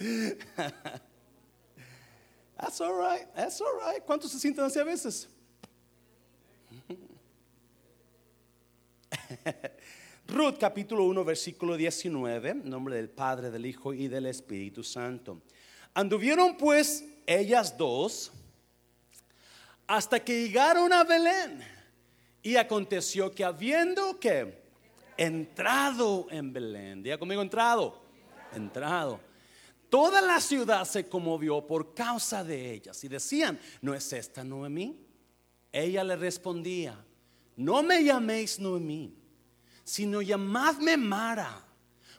That's all right, that's all right. ¿Cuántos se sienten así a veces? Ruth capítulo 1 versículo 19, nombre del Padre, del Hijo y del Espíritu Santo. Anduvieron pues ellas dos hasta que llegaron a Belén. Y aconteció que habiendo que entrado en Belén, diga conmigo entrado, entrado. Toda la ciudad se conmovió por causa de ellas y decían, ¿no es esta Noemí? Ella le respondía, no me llaméis Noemí, sino llamadme Mara,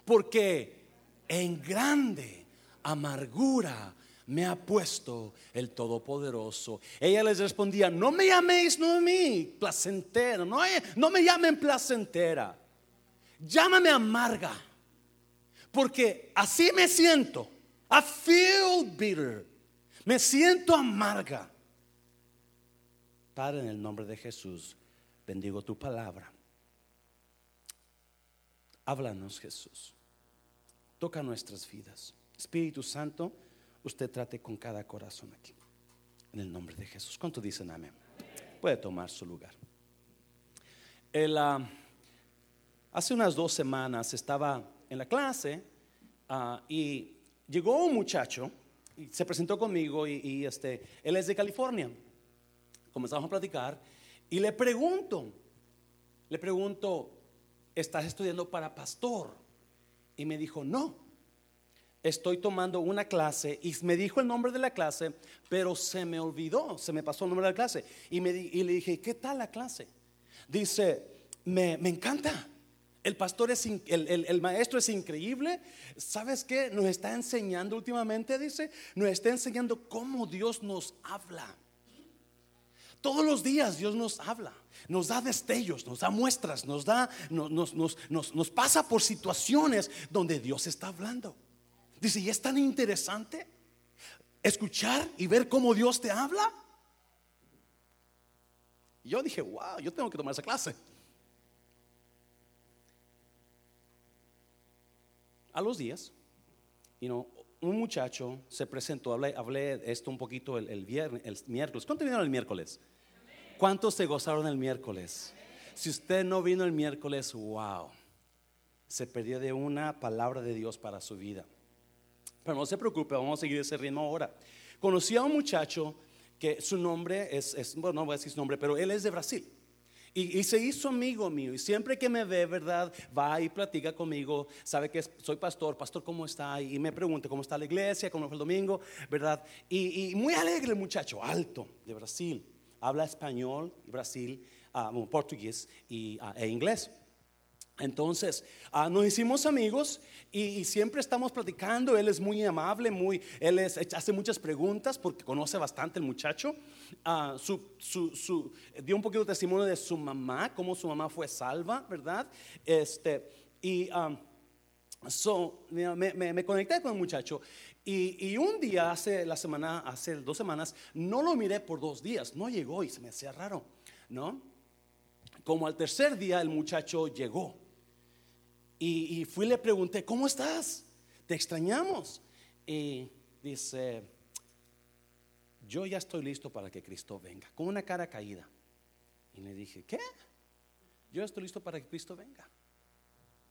porque en grande amargura me ha puesto el Todopoderoso. Ella les respondía, no me llaméis Noemí, placentera, no, no me llamen placentera, llámame amarga, porque así me siento. I feel bitter. Me siento amarga. Padre, en el nombre de Jesús, bendigo tu palabra. Háblanos, Jesús. Toca nuestras vidas. Espíritu Santo, usted trate con cada corazón aquí. En el nombre de Jesús. ¿Cuánto dicen amén? Puede tomar su lugar. Ah, hace unas dos semanas estaba en la clase ah, y llegó un muchacho y se presentó conmigo y, este, él es de California. Comenzamos a platicar y le pregunto, le pregunto, ¿estás estudiando para pastor? Y me dijo, no, estoy tomando una clase y me dijo el nombre de la clase, pero se me olvidó, se me pasó el nombre de la clase. Y, me, y le dije, ¿qué tal la clase? Dice, me, me encanta. El pastor es, el, maestro es increíble. ¿Sabes qué? Nos está enseñando últimamente, dice, nos está enseñando cómo Dios nos habla. Todos los días Dios nos habla, nos da destellos, nos da muestras, nos da, nos, nos, pasa por situaciones donde Dios está hablando. Dice, y es tan interesante escuchar y ver cómo Dios te habla. yo dije, wow, yo tengo que tomar esa clase. A los días, un muchacho se presentó, hablé, hablé esto un poquito el, viernes, el miércoles. ¿Cuántos vinieron el miércoles? ¿Cuántos se gozaron el miércoles? Si usted no vino el miércoles, wow, se perdió de una palabra de Dios para su vida. Pero no se preocupe, vamos a seguir ese ritmo ahora. Conocí a un muchacho que su nombre es, es bueno, no voy a decir su nombre, pero él es de Brasil. Y, se hizo amigo mío. Y siempre que me ve, ¿verdad? Va y platica conmigo. Sabe que soy pastor. Pastor, ¿cómo está? Y me pregunta cómo está la iglesia, cómo fue el domingo, ¿verdad? Y, muy alegre muchacho, alto, de Brasil. Habla español, Brasil, uh, portugués y, uh, e inglés. Entonces, ah, nos hicimos amigos y, siempre estamos platicando. Él es muy amable, muy, él hace muchas preguntas porque conoce bastante el muchacho. Ah, su, dio un poquito de testimonio de su mamá, cómo su mamá fue salva, ¿verdad? Este, y um, me, conecté con el muchacho. Y, un día, hace la semana, hace dos semanas, no lo miré por dos días, no llegó y se me hacía raro, ¿no? Como al tercer día el muchacho llegó y, fui y le pregunté, ¿cómo estás? Te extrañamos. Y dice, yo ya estoy listo para que Cristo venga, con una cara caída. Y le dije, ¿qué? Yo estoy listo para que Cristo venga.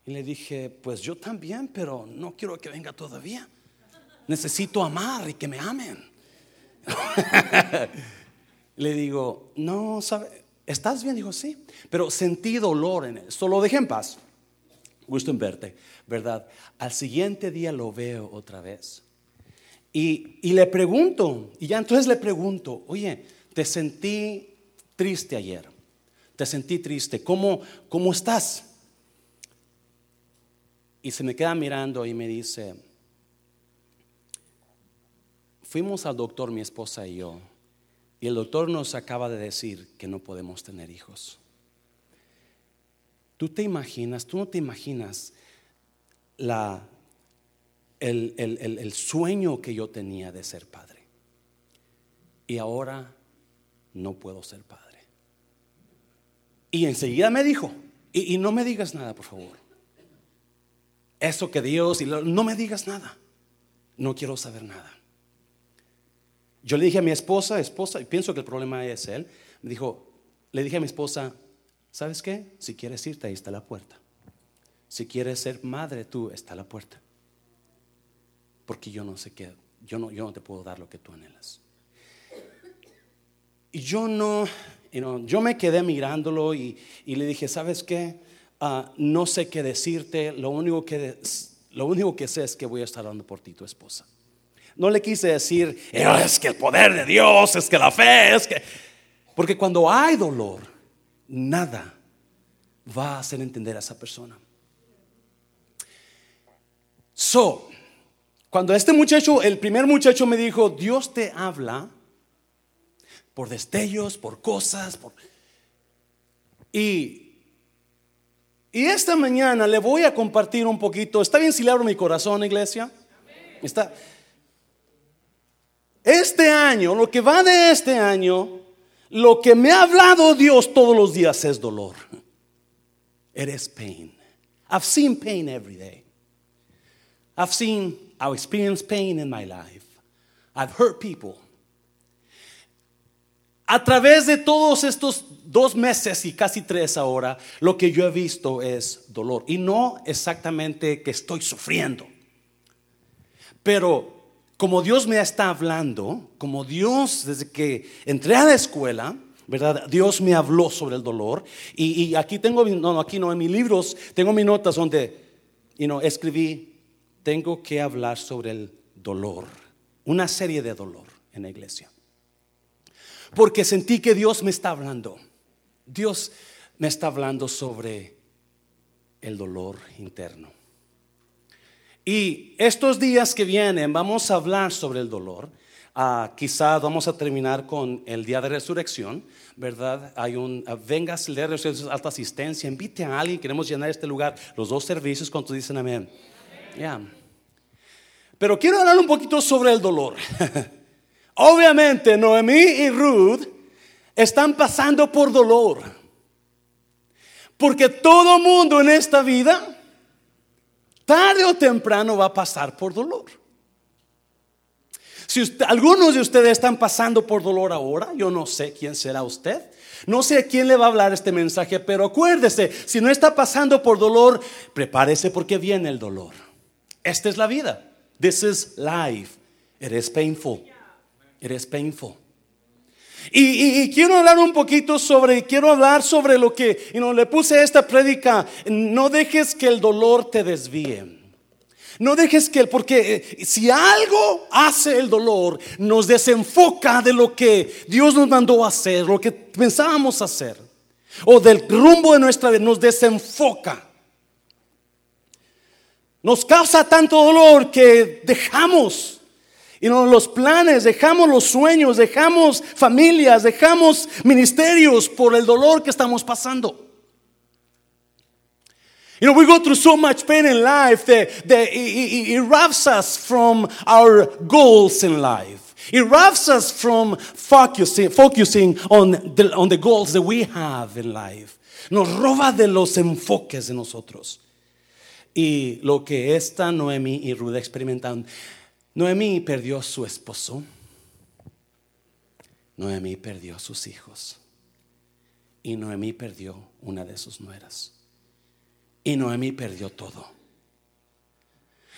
Y le dije, pues yo también, pero no quiero que venga todavía. Necesito amar y que me amen. le digo, no, ¿sabe? ¿Estás bien? Dijo, sí, pero sentí dolor en él. Solo dejé en paz gusto en verte, ¿verdad? Al siguiente día lo veo otra vez. Y, le pregunto, y ya entonces le pregunto, oye, te sentí triste ayer, te sentí triste, ¿cómo, cómo estás? Y se me queda mirando y me dice, fuimos al doctor, mi esposa y yo, y el doctor nos acaba de decir que no podemos tener hijos. Tú te imaginas, tú no te imaginas la, el, el, sueño que yo tenía de ser padre. Y ahora no puedo ser padre. Y enseguida me dijo, y, no me digas nada, por favor. Eso que Dios, y no me digas nada. no quiero saber nada. Yo le dije a mi esposa, esposa, y pienso que el problema es él, me dijo, le dije a mi esposa, ¿sabes qué? Si quieres irte, ahí está la puerta. Si quieres ser madre, tú está la puerta. Porque yo no sé qué, yo no, yo no te puedo dar lo que tú anhelas. Y yo no, yo me quedé mirándolo y, le dije, ¿sabes qué? Ah, no sé qué decirte, lo único que, lo único que sé es que voy a estar dando por ti, tu esposa. No le quise decir, es que el poder de Dios, es que la fe, es que... Porque cuando hay dolor, nada va a hacer entender a esa persona. So, cuando este muchacho, el primer muchacho me dijo, Dios te habla por destellos, por cosas, por... Y, y esta mañana le voy a compartir un poquito, ¿está bien si le abro mi corazón, iglesia? Está... Este año, lo que va de este año, lo que me ha hablado Dios todos los días es dolor. It is pain. I've seen pain every day. I've seen, I've experienced pain in my life. I've hurt people. A través de todos estos dos meses y casi tres ahora, lo que yo he visto es dolor. Y no exactamente que estoy sufriendo. Pero como Dios me está hablando, como Dios desde que entré a la escuela, ¿verdad? Dios me habló sobre el dolor. Y, aquí tengo, no, no, aquí no, en mis libros tengo mis notas donde, you know, escribí, tengo que hablar sobre el dolor, una serie de dolor en la iglesia. Porque sentí que Dios me está hablando. Dios me está hablando sobre el dolor interno. Y estos días que vienen vamos a hablar sobre el dolor. Uh, quizás vamos a terminar con el día de resurrección, ¿verdad? Hay un, uh, vengas el día de alta asistencia, invite a alguien, queremos llenar este lugar, los dos servicios, cuando dicen amén. Ya. Pero quiero hablar un poquito sobre el dolor. Obviamente, Noemí y Ruth están pasando por dolor. Porque todo mundo en esta vida tarde o temprano va a pasar por dolor. Si algunos de ustedes están pasando por dolor ahora, yo no sé quién será usted. No sé a quién le va a hablar este mensaje, pero acuérdese, si no está pasando por dolor, prepárese porque viene el dolor. Esta es la vida. This is life. It is painful. It is painful. Y, quiero hablar un poquito sobre, quiero hablar sobre lo que, y no le puse esta prédica, no dejes que el dolor te desvíe. No dejes que, porque eh, si algo hace el dolor, nos desenfoca de lo que Dios nos mandó a hacer, lo que pensábamos hacer, o del rumbo de nuestra vida, nos desenfoca. Nos causa tanto dolor que dejamos y los planes, dejamos los sueños, dejamos familias, dejamos ministerios por el dolor que estamos pasando. You know, we go through so much pain in life that, it, it, it robs us from our goals in life. It robs us from focusing, on, the, goals that we have in life. Nos roba de los enfoques de nosotros. Y lo que esta Noemi y Ruda experimentan Noemí perdió su esposo. Noemí perdió sus hijos. Y Noemí perdió una de sus nueras. Y Noemí perdió todo.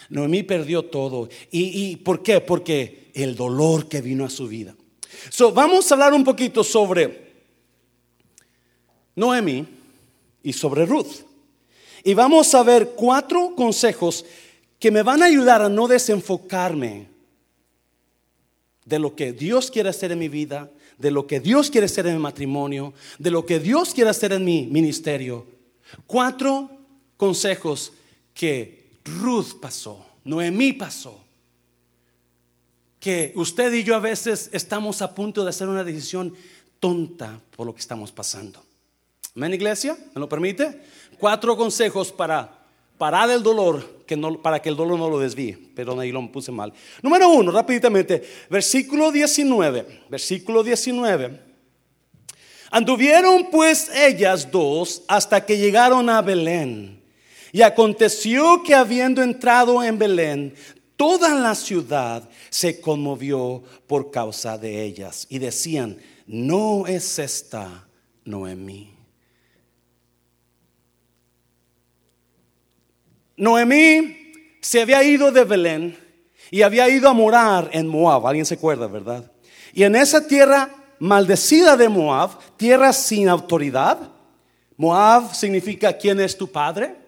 Noemí perdió todo. ¿Y, por qué? Porque el dolor que vino a su vida. So, vamos a hablar un poquito sobre Noemí y sobre Ruth. Y vamos a ver cuatro consejos que me van a ayudar a no desenfocarme de lo que Dios quiere hacer en mi vida, de lo que Dios quiere hacer en mi matrimonio, de lo que Dios quiere hacer en mi ministerio. Cuatro consejos que Ruth pasó, Noemí pasó, que usted y yo a veces estamos a punto de hacer una decisión tonta por lo que estamos pasando. ¿Amén, iglesia? ¿Me lo permite? Cuatro consejos para parar el dolor para que el dolor no lo desvíe. Perdón, ahí lo puse mal. Número uno, rápidamente, versículo 19, versículo 19. Anduvieron pues ellas dos hasta que llegaron a Belén. Y aconteció que habiendo entrado en Belén, toda la ciudad se conmovió por causa de ellas y decían, no es esta Noemí. Noemí se había ido de Belén y había ido a morar en Moab. Alguien se acuerda, ¿verdad? Y en esa tierra maldecida de Moab, tierra sin autoridad. Moab significa quién es tu padre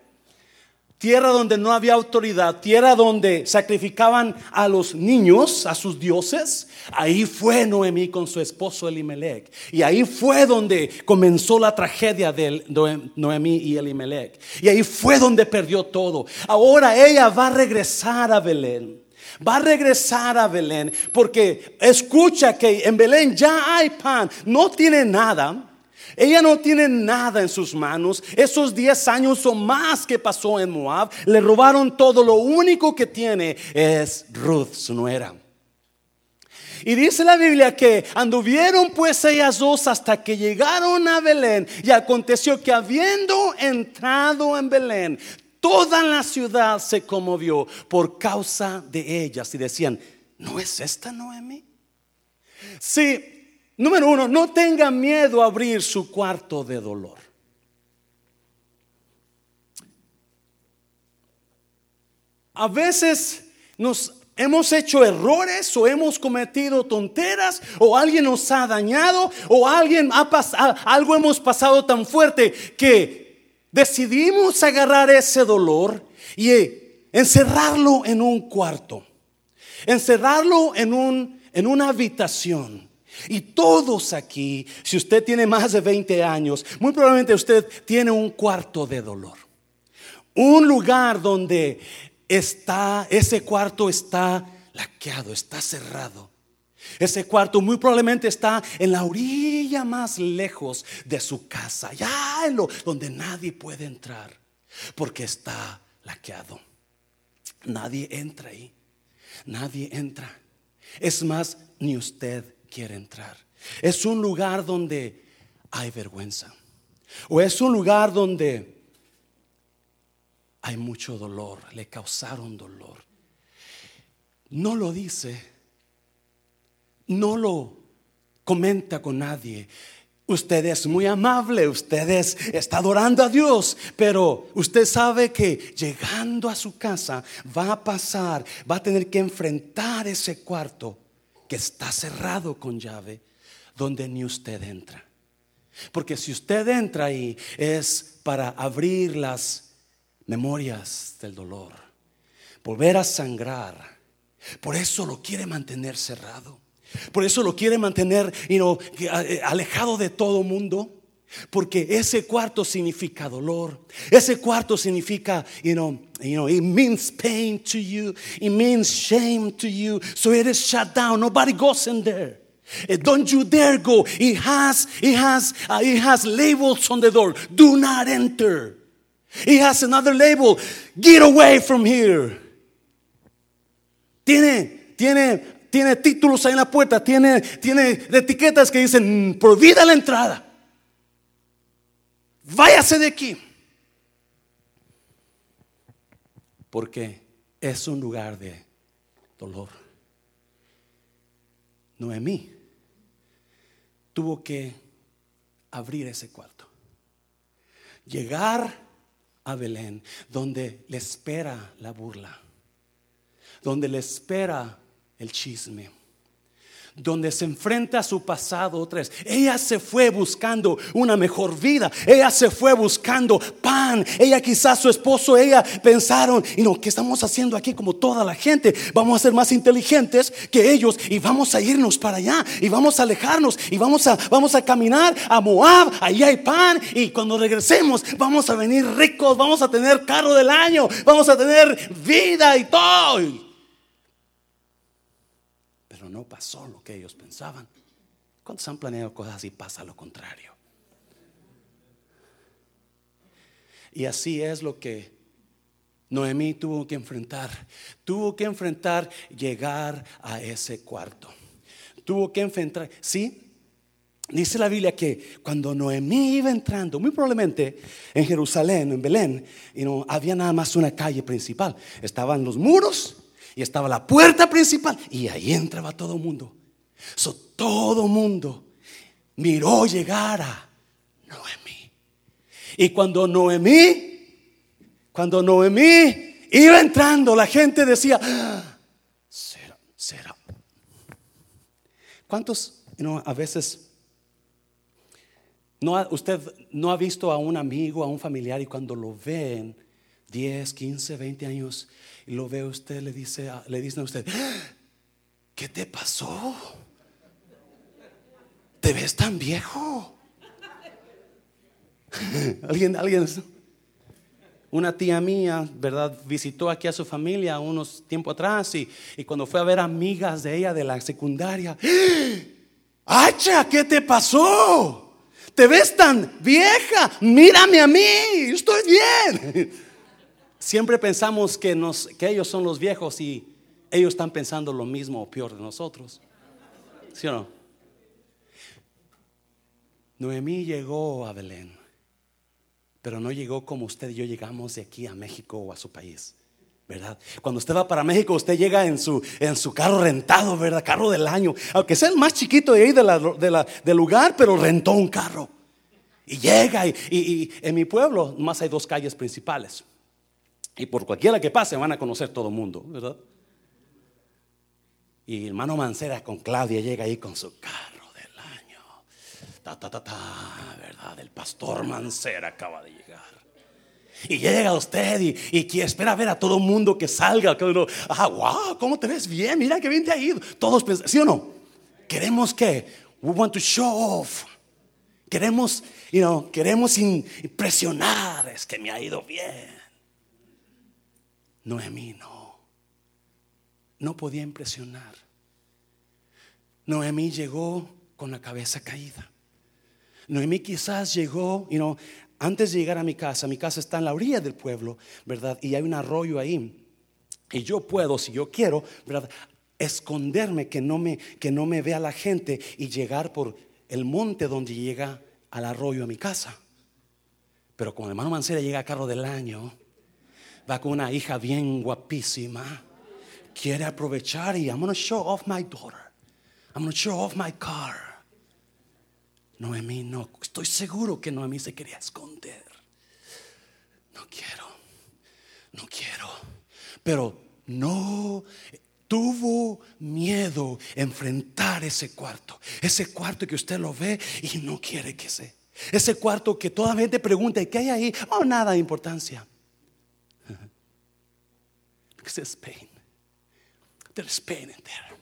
tierra donde no había autoridad, tierra donde sacrificaban a los niños, a sus dioses. Ahí fue Noemí con su esposo Elimelech. Y ahí fue donde comenzó la tragedia de Noemí y Elimelech. Y ahí fue donde perdió todo. Ahora ella va a regresar a Belén. Va a regresar a Belén porque escucha que en Belén ya hay pan, no tiene nada. Ella no tiene nada en sus manos. Esos 10 años o más que pasó en Moab, le robaron todo. Lo único que tiene es Ruth, su nuera. Y dice la Biblia que anduvieron pues ellas dos hasta que llegaron a Belén. Y aconteció que habiendo entrado en Belén, toda la ciudad se conmovió por causa de ellas. Y decían, ¿no es esta Noemi? Sí, Número uno, no tenga miedo a abrir su cuarto de dolor. A veces nos hemos hecho errores o hemos cometido tonteras o alguien nos ha dañado o alguien ha pasado, algo hemos pasado tan fuerte que decidimos agarrar ese dolor y encerrarlo en un cuarto, encerrarlo en, un, en una habitación y todos aquí, si usted tiene más de 20 años, muy probablemente usted tiene un cuarto de dolor. Un lugar donde está, ese cuarto está laqueado, está cerrado. Ese cuarto muy probablemente está en la orilla más lejos de su casa, ya en lo, donde nadie puede entrar, porque está laqueado. Nadie entra ahí, nadie entra. Es más, ni usted quiere entrar. Es un lugar donde hay vergüenza. O es un lugar donde hay mucho dolor, le causaron dolor. No lo dice, no lo comenta con nadie. Usted es muy amable, usted está adorando a Dios, pero usted sabe que llegando a su casa va a pasar, va a tener que enfrentar ese cuarto que está cerrado con llave, donde ni usted entra. Porque si usted entra ahí es para abrir las memorias del dolor, volver a sangrar. Por eso lo quiere mantener cerrado. Por eso lo quiere mantener eh, alejado de todo mundo. Porque ese cuarto significa dolor. Ese cuarto significa, you know, you know, it means pain to you. It means shame to you. So it is shut down. Nobody goes in there. Uh, don't you dare go. It has, it has, uh, it has labels on the door. Do not enter. It has another label. Get away from here. Tiene, tiene, tiene títulos ahí en la puerta. Tiene, tiene etiquetas que dicen prohibida la entrada váyase de aquí. Porque es un lugar de dolor. Noemí tuvo que abrir ese cuarto. Llegar a Belén, donde le espera la burla, donde le espera el chisme donde se enfrenta a su pasado otra vez. Ella se fue buscando una mejor vida. Ella se fue buscando pan. Ella quizás su esposo, ella pensaron, y no, ¿qué estamos haciendo aquí como toda la gente? Vamos a ser más inteligentes que ellos y vamos a irnos para allá y vamos a alejarnos y vamos a, vamos a caminar a Moab. Allí hay pan y cuando regresemos vamos a venir ricos, vamos a tener carro del año, vamos a tener vida y todo no pasó lo que ellos pensaban. ¿Cuántos han planeado cosas y pasa lo contrario? Y así es lo que Noemí tuvo que enfrentar. Tuvo que enfrentar llegar a ese cuarto. Tuvo que enfrentar, sí, Dice la Biblia que cuando Noemí iba entrando, muy probablemente en Jerusalén, en Belén, y no había nada más una calle principal. Estaban los muros Y estaba la puerta principal y ahí entraba todo el mundo. So, todo mundo miró llegar a Noemí. Y cuando Noemí, cuando Noemí iba entrando, la gente decía, será, será. ¿Cuántos, no, a veces, no, usted no ha visto a un amigo, a un familiar y cuando lo ven, 10, 15, 20 años, y lo ve usted, le dice, le dicen a usted, ¿qué te pasó? ¿Te ves tan viejo? alguien, alguien, una tía mía, ¿verdad? Visitó aquí a su familia unos tiempo atrás y, y cuando fue a ver amigas de ella de la secundaria, ¡Hacha! ¿Qué te pasó? ¿Te ves tan vieja? Mírame a mí, estoy bien. Siempre pensamos que, ellos son los viejos y ellos están pensando lo mismo o peor de nosotros. ¿Sí o no? Noemí llegó a Belén, pero no llegó como usted y yo llegamos de aquí a México o a su país. ¿verdad? Cuando usted va para México, usted llega en su, en su carro rentado, ¿verdad? Carro del año, aunque sea el más chiquito de ahí del lugar, pero rentó un carro. Y llega, y, en mi pueblo más hay dos calles principales. Y por cualquiera que pase van a conocer todo el mundo, ¿verdad? Y hermano Mancera con Claudia llega ahí con su carro del año. Ta, ta, ta, ta, ¿verdad? El pastor Mancera acaba de llegar. Y llega usted y, y espera ver a todo el mundo que salga. Que uno, ah, wow, ¿cómo te ves bien? Mira que bien te ha ido. Todos, ¿sí o no? Queremos que, we want to show off. Queremos, you know, queremos impresionar. Es que me ha ido bien. Noemí no. No podía impresionar. Noemí llegó con la cabeza caída. Noemí quizás llegó, you know, antes de llegar a mi casa, mi casa está en la orilla del pueblo, ¿verdad? Y hay un arroyo ahí. Y yo puedo, si yo quiero, ¿verdad? Esconderme, que no me, que no me vea la gente y llegar por el monte donde llega al arroyo a mi casa. Pero cuando hermano Mancera llega a carro del año, va con una hija bien guapísima. Quiere aprovechar y I'm going to show off my daughter. I'm going to show off my car. Noemí no, estoy seguro que Noemí se quería esconder. No quiero, no quiero. Pero no tuvo miedo enfrentar ese cuarto. Ese cuarto que usted lo ve y no quiere que se. Ese cuarto que toda gente pregunta, ¿qué hay ahí? Oh, nada de importancia. There's pain. There's pain in there.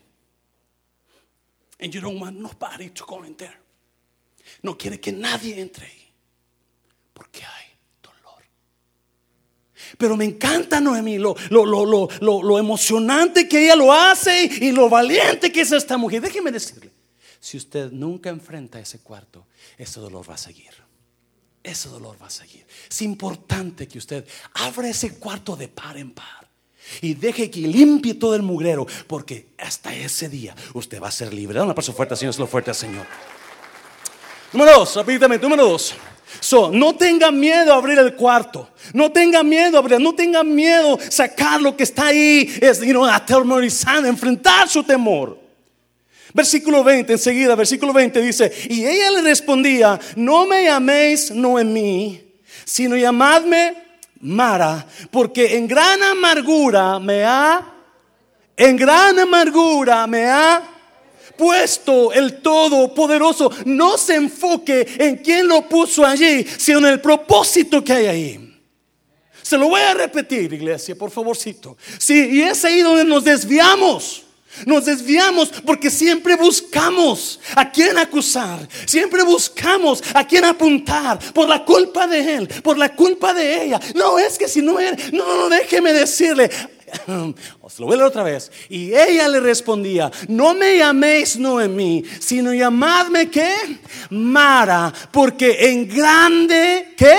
And you don't want nobody to go in there. No quiere que nadie entre ahí. Porque hay dolor. Pero me encanta Noemí, lo, lo, emocionante que ella lo hace y lo valiente que es esta mujer. Déjeme decirle, si usted nunca enfrenta ese cuarto, ese dolor va a seguir. Ese dolor va a seguir. Es importante que usted abra ese cuarto de par en par y deje que limpie todo el mugrero, porque hasta ese día usted va a ser libre. Da un aplauso fuerte, Señor, lo fuerte, Señor. Número dos, rápidamente, número dos. So, no tenga miedo a abrir el cuarto. No tenga miedo a abrir, no tenga miedo a sacar lo que está ahí, es, you know, atemorizando, enfrentar su temor. Versículo 20, enseguida, versículo 20 dice, y ella le respondía, no me llaméis Noemí, sino llamadme Mara, porque en gran amargura me ha, en gran amargura me ha puesto el Todopoderoso. No se enfoque en quién lo puso allí, sino en el propósito que hay ahí. Se lo voy a repetir, iglesia, por favorcito. Sí, y es ahí donde nos desviamos. Nos desviamos porque siempre buscamos a quién acusar, siempre buscamos a quién apuntar por la culpa de él, por la culpa de ella. No, es que si no es, no, no, déjeme decirle, os lo voy otra vez. Y ella le respondía, no me llaméis Noemí, sino llamadme qué? Mara, porque en grande, ¿qué?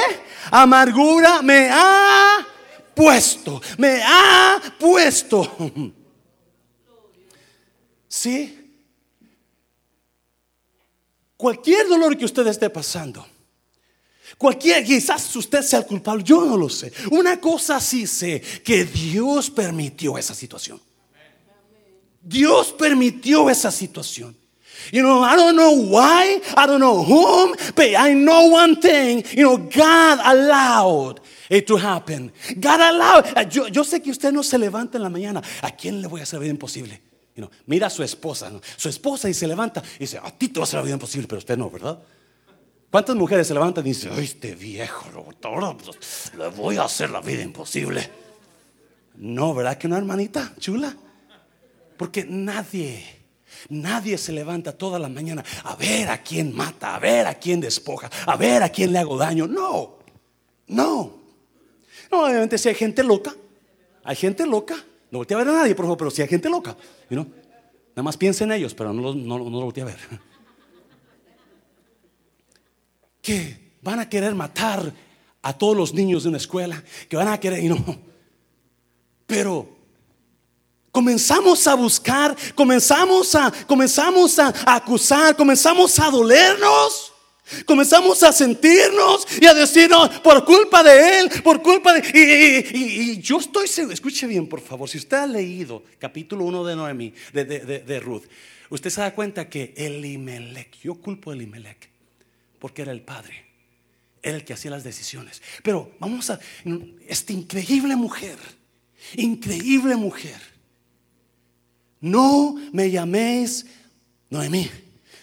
Amargura me ha puesto, me ha puesto. ¿Sí? Cualquier dolor que usted esté pasando, cualquier, quizás usted sea el culpable, yo no lo sé. Una cosa sí sé, que Dios permitió esa situación. Dios permitió esa situación. You know, I don't know why, I don't know whom, but I know one thing. You know, God allowed it to happen. God allowed. Yo, yo sé que usted no se levanta en la mañana. ¿A quién le voy a hacer imposible? You mira a su esposa, su esposa y se levanta y dice, a ti te va a hacer la vida imposible, pero usted no, ¿verdad? ¿Cuántas mujeres se levantan y dicen, ay, este viejo, ahora pues, le voy a hacer la vida imposible? No, ¿verdad que no, hermanita chula? Porque nadie, nadie se levanta toda la mañana a ver a quién mata, a ver a quién despoja, a ver a quién le hago daño. No, no. No, obviamente si hay gente loca, hay gente loca. No voltea a ver a nadie, por favor, pero si hay gente loca, you nada más piensa en ellos, pero no, lo- no, no lo voltea a ver. Que van a querer matar a todos los niños de una escuela, que van a querer, y no. Pero comenzamos a buscar, comenzamos a, comenzamos a acusar, comenzamos a dolernos. Comenzamos a sentirnos y a decirnos por culpa de él, por culpa de... Y, y- y- yo estoy seguro, escuche bien por favor, si usted ha leído capítulo 1 de Noemí, de, de- de- de Ruth, usted se da cuenta que Elimelech, yo culpo a Elimelech, porque era el padre, era el que hacía las decisiones. Pero vamos a, esta increíble mujer, increíble mujer, no me llaméis Noemí,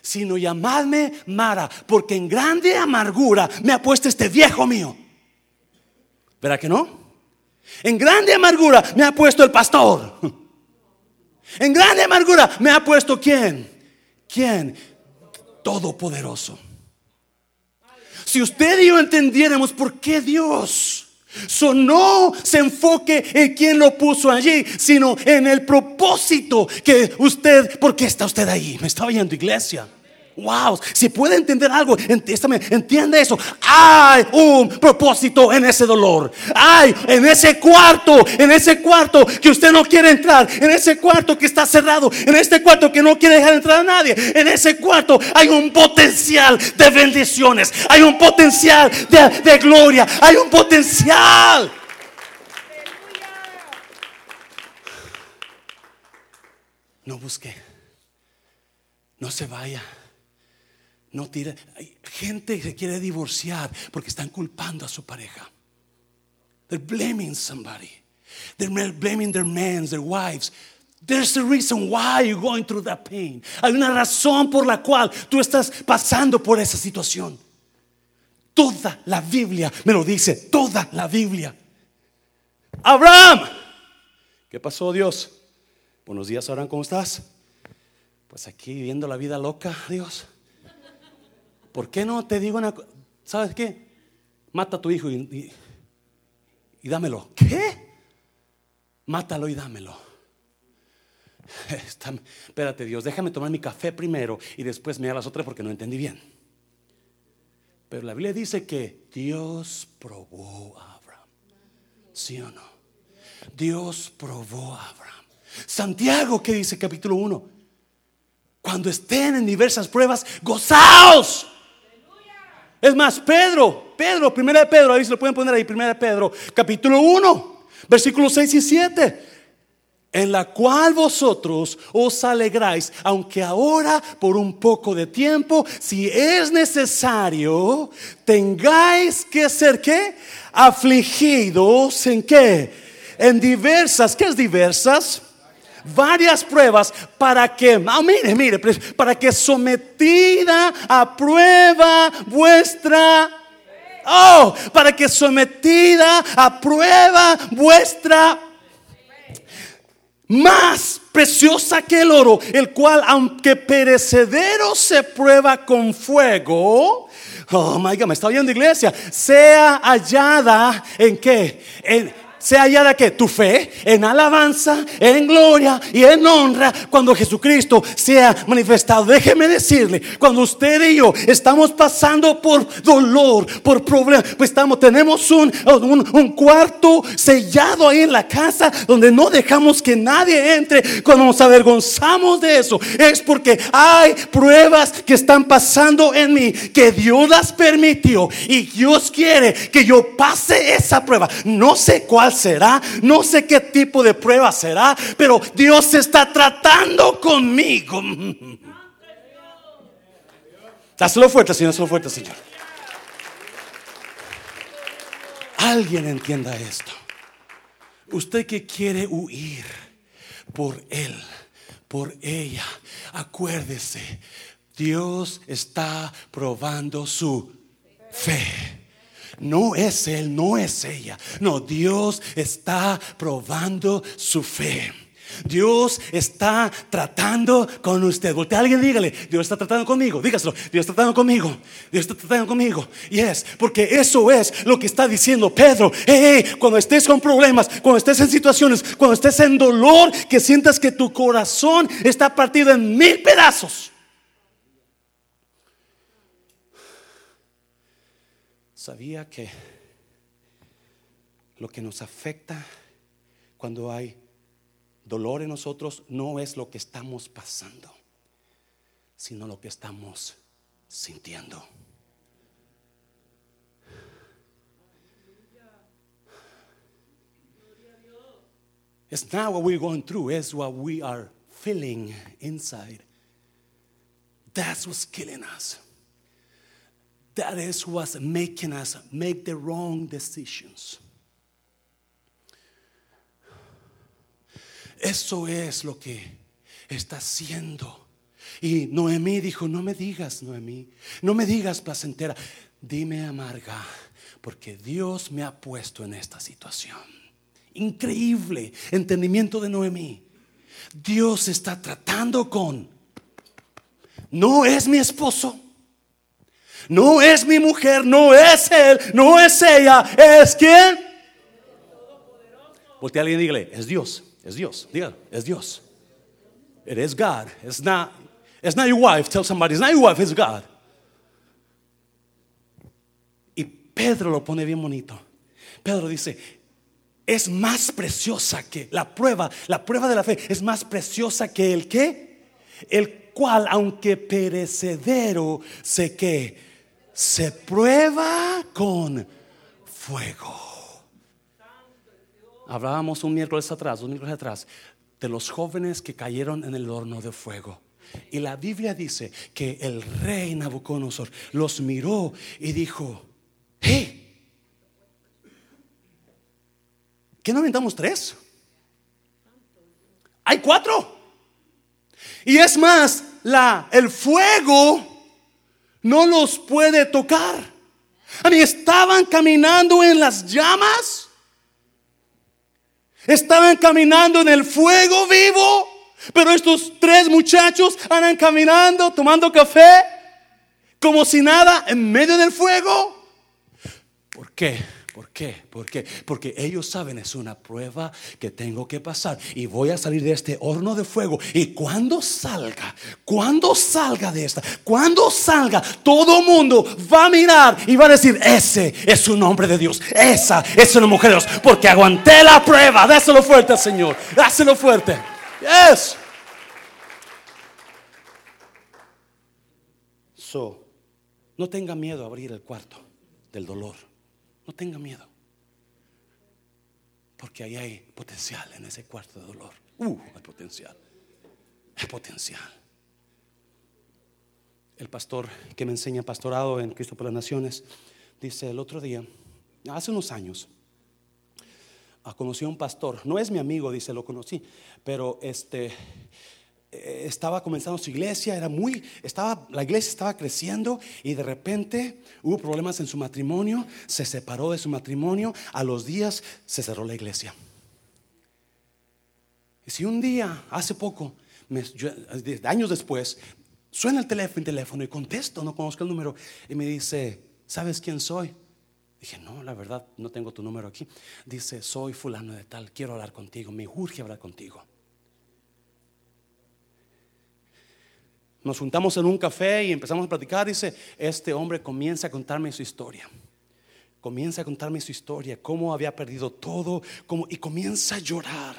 sino llamadme Mara, porque en grande amargura me ha puesto este viejo mío. ¿Verdad que no? En grande amargura me ha puesto el pastor. En grande amargura me ha puesto quién? ¿Quién? Todopoderoso. Si usted y yo entendiéramos por qué Dios so, no se enfoque en quién lo puso allí, sino en el propósito que usted, ¿por qué está usted ahí? Me está oyendo iglesia. Wow, si puede entender algo, entiende eso. Hay un propósito en ese dolor. Hay en ese cuarto, en ese cuarto que usted no quiere entrar, en ese cuarto que está cerrado, en este cuarto que no quiere dejar entrar a nadie. En ese cuarto hay un potencial de bendiciones, hay un potencial de, de gloria, hay un potencial. No busque, no se vaya. No tire. Hay gente que se quiere divorciar porque están culpando a su pareja. They're blaming somebody. They're blaming their men, their wives. There's a reason why you're going through that pain. Hay una razón por la cual tú estás pasando por esa situación. Toda la Biblia me lo dice, toda la Biblia. Abraham, ¿qué pasó Dios? Buenos días, Abraham, ¿cómo estás? Pues aquí viviendo la vida loca, Dios. ¿Por qué no te digo una cosa? ¿Sabes qué? Mata a tu hijo y, y- dámelo. ¿Qué? Mátalo y dámelo. Está- espérate, Dios, déjame tomar mi café primero y después me las otras porque no entendí bien. Pero la Biblia dice que Dios probó a Abraham. ¿Sí o no? Dios probó a Abraham. Santiago, ¿qué dice capítulo 1? Cuando estén en diversas pruebas, gozaos. Es más, Pedro, Pedro, primera de Pedro, ahí se lo pueden poner ahí, primera de Pedro, capítulo 1, versículos 6 y 7. En la cual vosotros os alegráis, aunque ahora por un poco de tiempo, si es necesario, tengáis que ser qué? Afligidos en qué? En diversas, ¿qué es diversas? Varias pruebas para que, ah, mire, mire, para que sometida a prueba vuestra, oh, para que sometida a prueba vuestra más preciosa que el oro, el cual aunque perecedero se prueba con fuego, oh my God, me está oyendo iglesia, sea hallada en qué, en sea hallada que tu fe en alabanza, en gloria y en honra cuando Jesucristo sea manifestado. Déjeme decirle, cuando usted y yo estamos pasando por dolor, por problemas, pues estamos, tenemos un, un, un cuarto sellado ahí en la casa donde no dejamos que nadie entre. Cuando nos avergonzamos de eso, es porque hay pruebas que están pasando en mí que Dios las permitió y Dios quiere que yo pase esa prueba. No sé cuál será, no sé qué tipo de prueba será, pero Dios está tratando conmigo. Dáselo fuerte, Señor, dáselo fuerte, Señor. Alguien entienda esto. Usted que quiere huir por él, por ella, acuérdese, Dios está probando su fe. No es él, no es ella. No, Dios está probando su fe. Dios está tratando con usted. Voltea a alguien, dígale, Dios está tratando conmigo. Dígaselo, Dios está tratando conmigo. Dios está tratando conmigo. Y es, porque eso es lo que está diciendo Pedro. cuando estés con problemas, cuando estés en situaciones, cuando estés en dolor, que sientas que tu corazón está partido en mil pedazos. Sabía que lo que nos afecta cuando hay dolor en nosotros no es lo que estamos pasando, sino lo que estamos sintiendo. It's not what we're going through, it's what we are feeling inside. That's what's killing us. That is what's making us make the wrong decisions. Eso es lo que está haciendo. Y Noemí dijo, no me digas, Noemí, no me digas placentera, dime amarga, porque Dios me ha puesto en esta situación. Increíble entendimiento de Noemí. Dios está tratando con, no es mi esposo, no es mi mujer, no es él, no es ella, es quien. Voltea a alguien y dígale, es Dios. Es Dios. Diga, es Dios. It is God. It's not, it's not your wife. Tell somebody, it's not your wife, it's God. Y Pedro lo pone bien bonito. Pedro dice, es más preciosa que la prueba, la prueba de la fe es más preciosa que el que, el cual, aunque perecedero, sé que se prueba con fuego. Hablábamos un miércoles atrás, un miércoles atrás, de los jóvenes que cayeron en el horno de fuego. Y la Biblia dice que el rey Nabucodonosor los miró y dijo, hey, ¿qué no inventamos tres? Hay cuatro. Y es más, la, el fuego no los puede tocar. A mí estaban caminando en las llamas Estaban caminando en el fuego vivo, pero estos tres muchachos andan caminando, tomando café, como si nada, en medio del fuego. ¿Por qué? ¿Por qué? ¿Por qué? Porque ellos saben es una prueba que tengo que pasar y voy a salir de este horno de fuego y cuando salga, cuando salga de esta, cuando salga, todo mundo va a mirar y va a decir, ese es un hombre de Dios, esa es una mujer de Dios, porque aguanté la prueba. Dáselo fuerte, Señor, dáselo fuerte. Yes. So, no tenga miedo a abrir el cuarto del dolor. No tenga miedo. Porque ahí hay potencial en ese cuarto de dolor. Uh, hay potencial. Hay potencial. El pastor que me enseña pastorado en Cristo por las Naciones dice el otro día, hace unos años, ah, conocí a un pastor. No es mi amigo, dice, lo conocí, pero este estaba comenzando su iglesia, era muy, estaba, la iglesia estaba creciendo y de repente hubo problemas en su matrimonio, se separó de su matrimonio, a los días se cerró la iglesia. Y si un día, hace poco, años después, suena el teléfono, teléfono y contesto, no conozco el número, y me dice, ¿sabes quién soy? Dije, no, la verdad, no tengo tu número aquí. Dice, soy fulano de tal, quiero hablar contigo, me urge hablar contigo. Nos juntamos en un café y empezamos a platicar. Dice, este hombre comienza a contarme su historia. Comienza a contarme su historia, cómo había perdido todo, cómo, y comienza a llorar.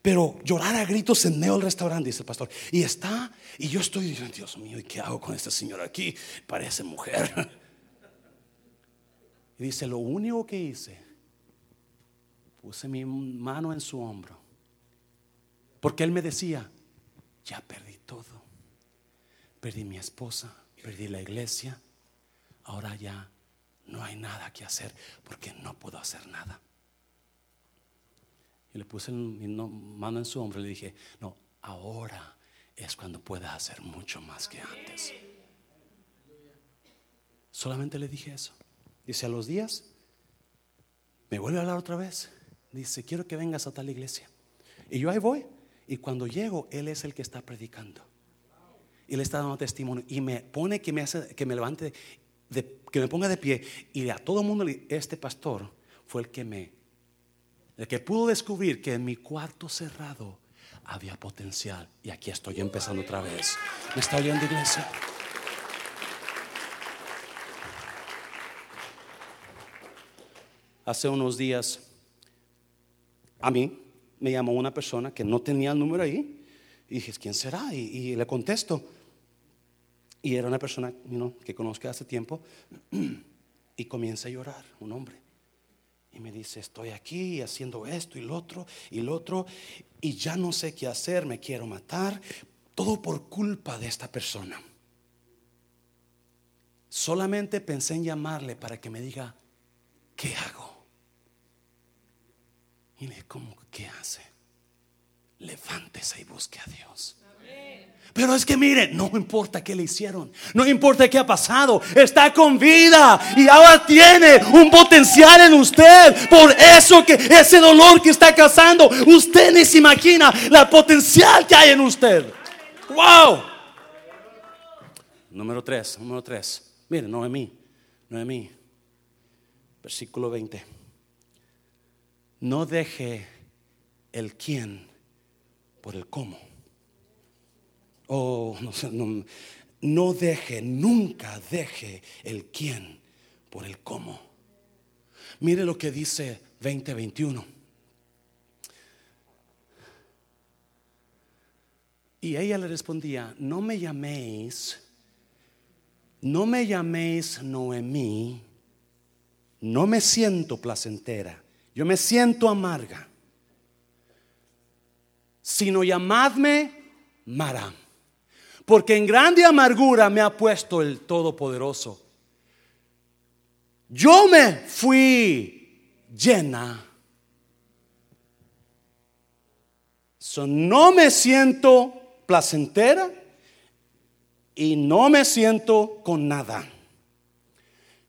Pero llorar a gritos en medio del restaurante, dice el pastor. Y está, y yo estoy diciendo, Dios mío, ¿y qué hago con este señor aquí? Parece mujer. Y dice, lo único que hice Puse mi mano en su hombro. Porque él me decía, ya perdí todo. Perdí mi esposa, perdí la iglesia. Ahora ya no hay nada que hacer porque no puedo hacer nada. Y le puse mi mano en su hombro y le dije, no, ahora es cuando pueda hacer mucho más que antes. Solamente le dije eso. Dice, a los días, me vuelve a hablar otra vez. Dice, quiero que vengas a tal iglesia. Y yo ahí voy. Y cuando llego, Él es el que está predicando. Y le está dando testimonio. Y me pone que me hace, que me levante, que me ponga de pie. Y a todo el mundo, este pastor fue el que me, el que pudo descubrir que en mi cuarto cerrado había potencial. Y aquí estoy empezando otra vez. ¿Me está oyendo, iglesia? Hace unos días, a mí me llamó una persona que no tenía el número ahí. Y dije, ¿quién será? Y, le contesto. Y era una persona que conozco hace tiempo. Y comienza a llorar, un hombre. Y me dice, estoy aquí haciendo esto y lo otro y lo otro. Y ya no sé qué hacer, me quiero matar. Todo por culpa de esta persona. Solamente pensé en llamarle para que me diga, ¿qué hago? Y le ¿cómo qué hace? Levántese y busque a Dios. Pero es que mire, no importa qué le hicieron, no importa qué ha pasado, está con vida y ahora tiene un potencial en usted. Por eso que ese dolor que está causando, usted ni se imagina la potencial que hay en usted. Wow. Número tres, número tres. Mire, Noemí, Noemí, versículo 20. No deje el quién por el cómo. Oh, no, no deje, nunca deje el quién por el cómo. Mire lo que dice 2021. Y ella le respondía, no me llaméis, no me llaméis Noemí, no me siento placentera yo me siento amarga. Sino llamadme Mara. Porque en grande amargura me ha puesto el Todopoderoso. Yo me fui llena. no me siento placentera y no me siento con nada.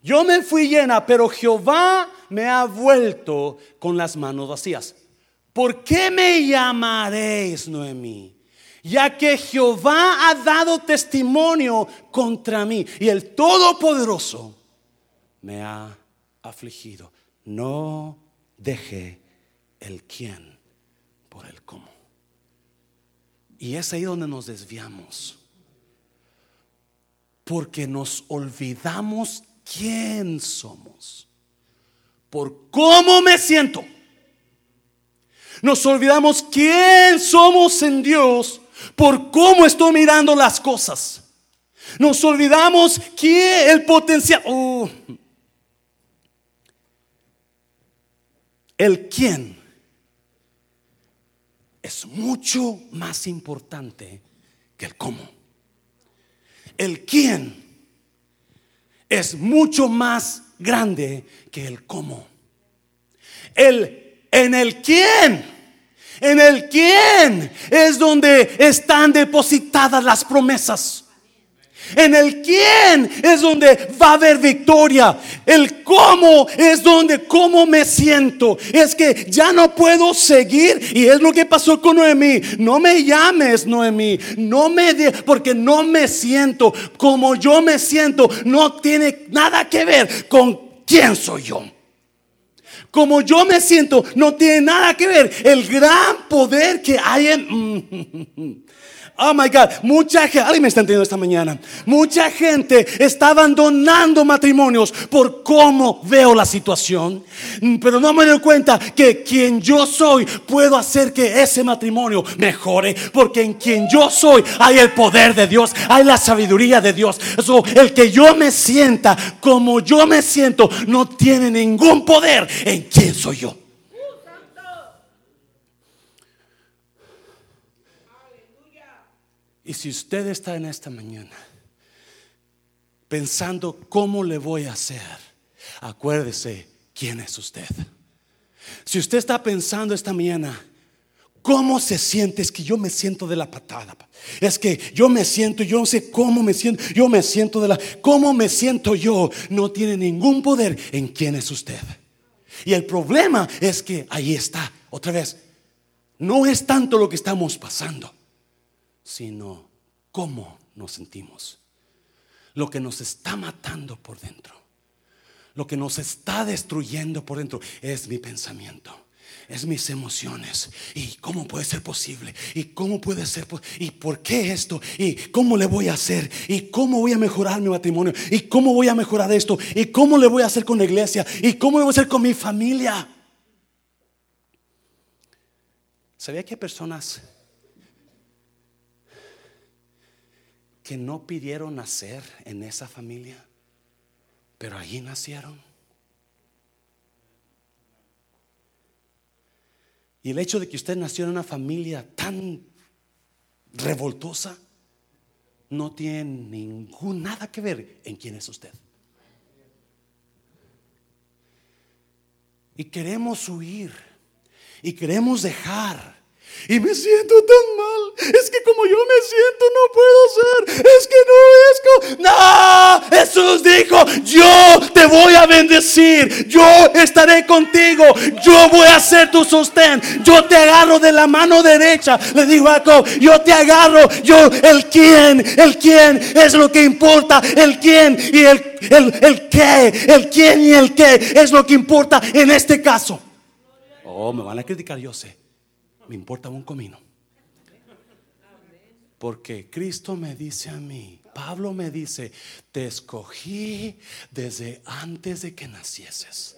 Yo me fui llena, pero Jehová me ha vuelto con las manos vacías. ¿Por qué me llamaréis Noemí? Ya que Jehová ha dado testimonio contra mí y el Todopoderoso me ha afligido. No deje el quién por el cómo. Y es ahí donde nos desviamos. Porque nos olvidamos quién somos, por cómo me siento. Nos olvidamos quién somos en Dios por cómo estoy mirando las cosas. Nos olvidamos que el potencial. Oh. el quién es mucho más importante que el cómo. El quién es mucho más grande que el cómo. El en el quién. En el quién es donde están depositadas las promesas. En el quién es donde va a haber victoria. El cómo es donde cómo me siento. Es que ya no puedo seguir. Y es lo que pasó con Noemí. No me llames Noemí. No me de, porque no me siento como yo me siento. No tiene nada que ver con quién soy yo. Como yo me siento, no tiene nada que ver el gran poder que hay en... Oh my God, mucha gente, alguien me está entendiendo esta mañana. Mucha gente está abandonando matrimonios por cómo veo la situación, pero no me doy cuenta que quien yo soy puedo hacer que ese matrimonio mejore, porque en quien yo soy hay el poder de Dios, hay la sabiduría de Dios. Eso, el que yo me sienta como yo me siento no tiene ningún poder en quien soy yo. Y si usted está en esta mañana pensando cómo le voy a hacer, acuérdese quién es usted. Si usted está pensando esta mañana, ¿cómo se siente? Es que yo me siento de la patada. Es que yo me siento, yo no sé cómo me siento, yo me siento de la... ¿Cómo me siento yo? No tiene ningún poder en quién es usted. Y el problema es que ahí está, otra vez, no es tanto lo que estamos pasando, sino cómo nos sentimos. Lo que nos está matando por dentro, lo que nos está destruyendo por dentro es mi pensamiento es mis emociones. ¿Y cómo puede ser posible? ¿Y cómo puede ser? ¿Y por qué esto? ¿Y cómo le voy a hacer? ¿Y cómo voy a mejorar mi matrimonio? ¿Y cómo voy a mejorar esto? ¿Y cómo le voy a hacer con la iglesia? ¿Y cómo le voy a hacer con mi familia? ¿Sabía que hay personas no pidieron nacer en esa familia, pero allí nacieron? Y el hecho de que usted nació en una familia tan revoltosa no tiene ningún nada que ver en quién es usted. Y queremos huir y queremos dejar y me siento tan mal. Es que como yo me siento no puedo ser. Es que no es. No, Jesús dijo, yo te voy a bendecir. Yo estaré contigo. Yo voy a ser tu sostén. Yo te agarro de la mano derecha. Le dijo a Jacob, yo te agarro. Yo, el quién, el quién es lo que importa. El quién y el, el, el qué. El quién y el qué es lo que importa en este caso. Oh, me van a criticar, yo sé me importa un comino. Porque Cristo me dice a mí, Pablo me dice, te escogí desde antes de que nacieses.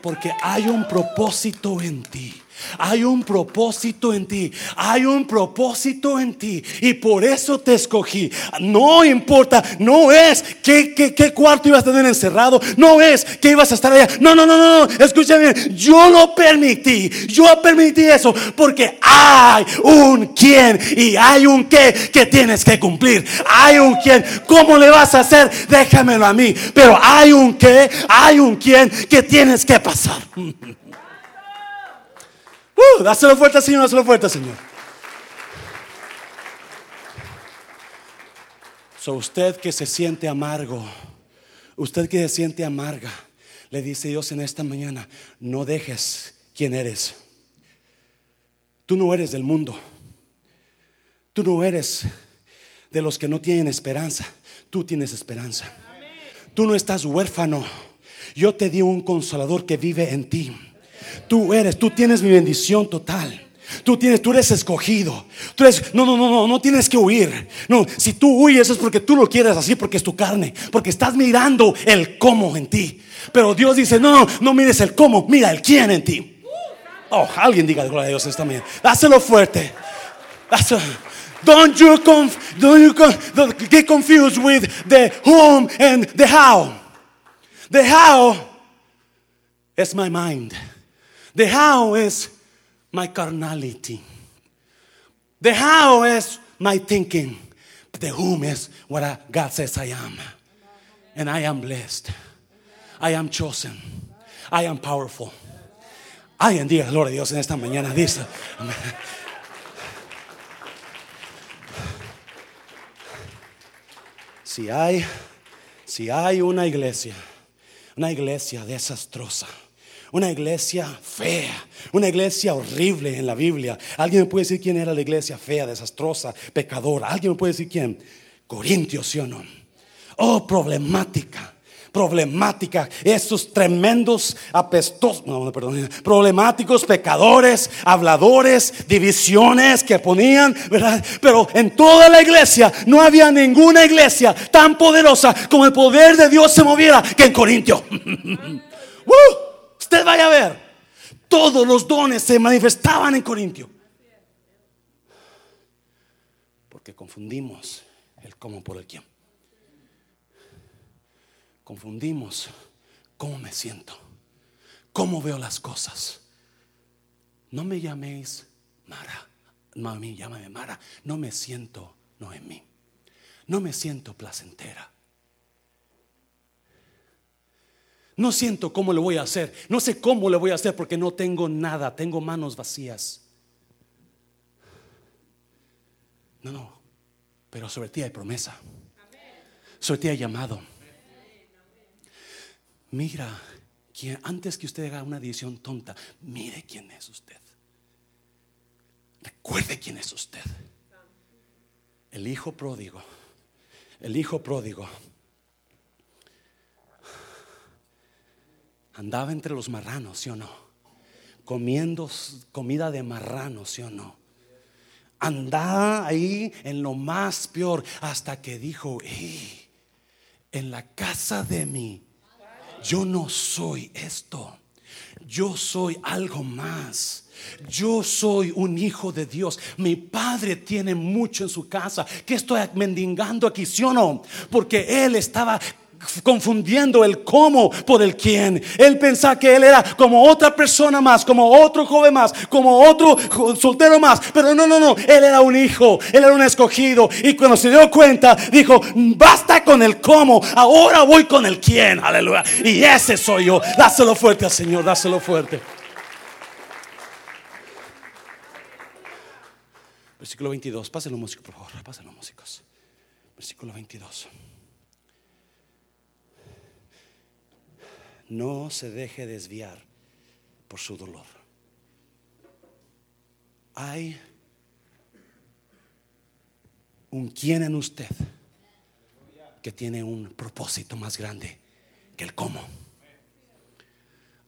Porque hay un propósito en ti. Hay un propósito en ti. Hay un propósito en ti. Y por eso te escogí. No importa. No es qué, qué, cuarto ibas a tener encerrado. No es que ibas a estar allá. No, no, no, no. Escúchame. Yo lo permití. Yo permití eso. Porque hay un quién. Y hay un qué que tienes que cumplir. Hay un quién. ¿Cómo le vas a hacer? Déjamelo a mí. Pero hay un qué. Hay un quién que tienes que pasar. Uh, dáselo fuerte, Señor, dáselo fuerte, Señor. So, usted que se siente amargo, usted que se siente amarga, le dice Dios en esta mañana, no dejes quién eres. Tú no eres del mundo. Tú no eres de los que no tienen esperanza. Tú tienes esperanza. Tú no estás huérfano. Yo te di un consolador que vive en ti. Tú eres, tú tienes mi bendición total. Tú tienes, tú eres escogido. Tú eres, no, no, no, no, no tienes que huir. No, si tú huyes es porque tú lo quieres así, porque es tu carne, porque estás mirando el cómo en ti. Pero Dios dice, no, no, no mires el cómo, mira el quién en ti. Oh, alguien diga gloria a Dios esta mañana. Dáselo fuerte. don't you, don't you get confused with the whom and the how. The how is my mind. The how is my carnality. The how is my thinking. But the whom is what God says I am. And I am blessed. I am chosen. I am powerful. Ay, en día, gloria a Dios, en esta mañana dice. Si hay, si hay una iglesia, una iglesia desastrosa una iglesia fea, una iglesia horrible en la Biblia. ¿Alguien me puede decir quién era la iglesia fea, desastrosa, pecadora? ¿Alguien me puede decir quién? Corintios, ¿sí o no? Oh, problemática problemática, esos tremendos apestosos, no, perdón, problemáticos, pecadores, habladores, divisiones que ponían, ¿verdad? Pero en toda la iglesia no había ninguna iglesia tan poderosa como el poder de Dios se moviera que en Corintio. Usted vaya a ver. Todos los dones se manifestaban en Corintio. Porque confundimos el cómo por el quién. Confundimos cómo me siento, cómo veo las cosas. No me llaméis Mara, mami, llámame Mara. No me siento Noemí. No me siento placentera. No siento cómo le voy a hacer. No sé cómo le voy a hacer porque no tengo nada. Tengo manos vacías. No, no. Pero sobre ti hay promesa. Sobre ti hay llamado. Mira, antes que usted haga una decisión tonta, mire quién es usted. Recuerde quién es usted. El hijo pródigo. El hijo pródigo. Andaba entre los marranos, ¿sí o no? Comiendo comida de marranos, ¿sí o no? Andaba ahí en lo más peor hasta que dijo, en la casa de mí, yo no soy esto, yo soy algo más. Yo soy un hijo de Dios. Mi padre tiene mucho en su casa. ¿Qué estoy mendigando aquí? ¿Sí o no? Porque él estaba confundiendo el cómo por el quién. Él pensaba que él era como otra persona más, como otro joven más, como otro soltero más. Pero no, no, no. Él era un hijo, él era un escogido. Y cuando se dio cuenta, dijo, basta con el cómo, ahora voy con el quién. Aleluya. Y ese soy yo. Dáselo fuerte al Señor, dáselo fuerte. Versículo 22. Pásenlo músicos, por favor. Pásenlo músicos. Versículo 22. No se deje desviar por su dolor. Hay un quien en usted que tiene un propósito más grande que el cómo.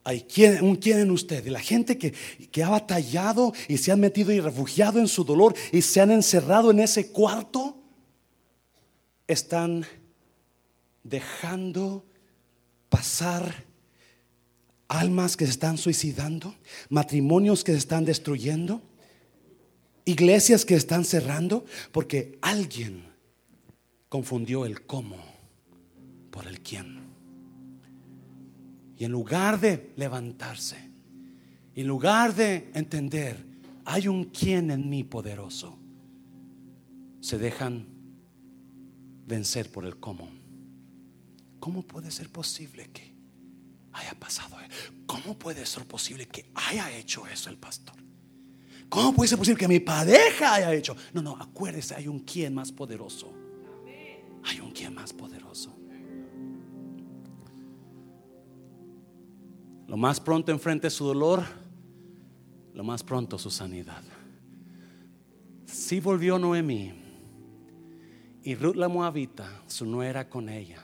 Hay quien, un quien en usted, y la gente que, que ha batallado y se han metido y refugiado en su dolor y se han encerrado en ese cuarto, están dejando pasar almas que se están suicidando, matrimonios que se están destruyendo, iglesias que están cerrando, porque alguien confundió el cómo por el quién. Y en lugar de levantarse, en lugar de entender, hay un quién en mí poderoso, se dejan vencer por el cómo. ¿Cómo puede ser posible que haya pasado. ¿Cómo puede ser posible que haya hecho eso el pastor? ¿Cómo puede ser posible que mi pareja haya hecho? No, no, acuérdese, hay un quien más poderoso. Hay un quien más poderoso. Lo más pronto enfrente su dolor, lo más pronto su sanidad. Si volvió Noemí y Ruth la Moabita, su nuera con ella,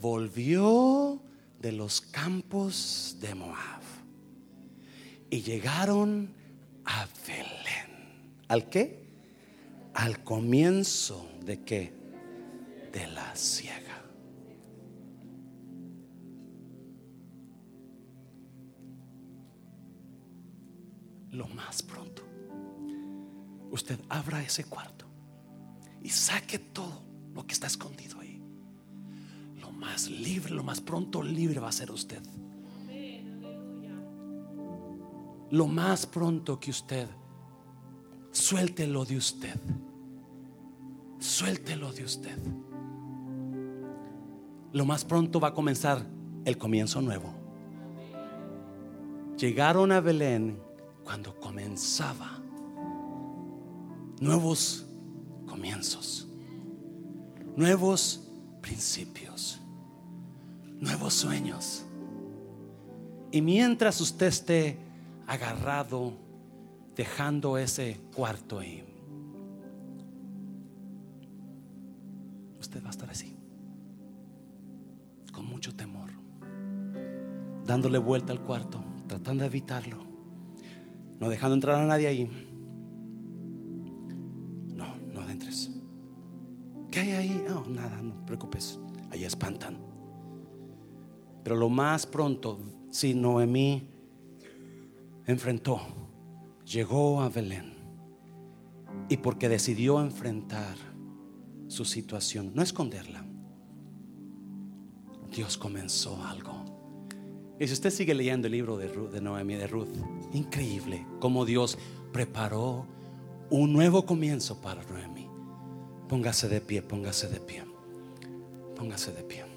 volvió de los campos de Moab y llegaron a Belén. ¿Al qué? Al comienzo de qué? De la ciega. Lo más pronto, usted abra ese cuarto y saque todo lo que está escondido más libre, lo más pronto libre va a ser usted. Lo más pronto que usted suéltelo de usted. Suéltelo de usted. Lo más pronto va a comenzar el comienzo nuevo. Llegaron a Belén cuando comenzaba nuevos comienzos, nuevos principios nuevos sueños. Y mientras usted esté agarrado, dejando ese cuarto ahí, usted va a estar así, con mucho temor, dándole vuelta al cuarto, tratando de evitarlo, no dejando entrar a nadie ahí. No, no adentres. ¿Qué hay ahí? No, nada, no te preocupes. Ahí espantan. Pero lo más pronto, si Noemí enfrentó, llegó a Belén y porque decidió enfrentar su situación, no esconderla, Dios comenzó algo. Y si usted sigue leyendo el libro de, de Noemí, de Ruth, increíble cómo Dios preparó un nuevo comienzo para Noemí. Póngase de pie, póngase de pie. Póngase de pie.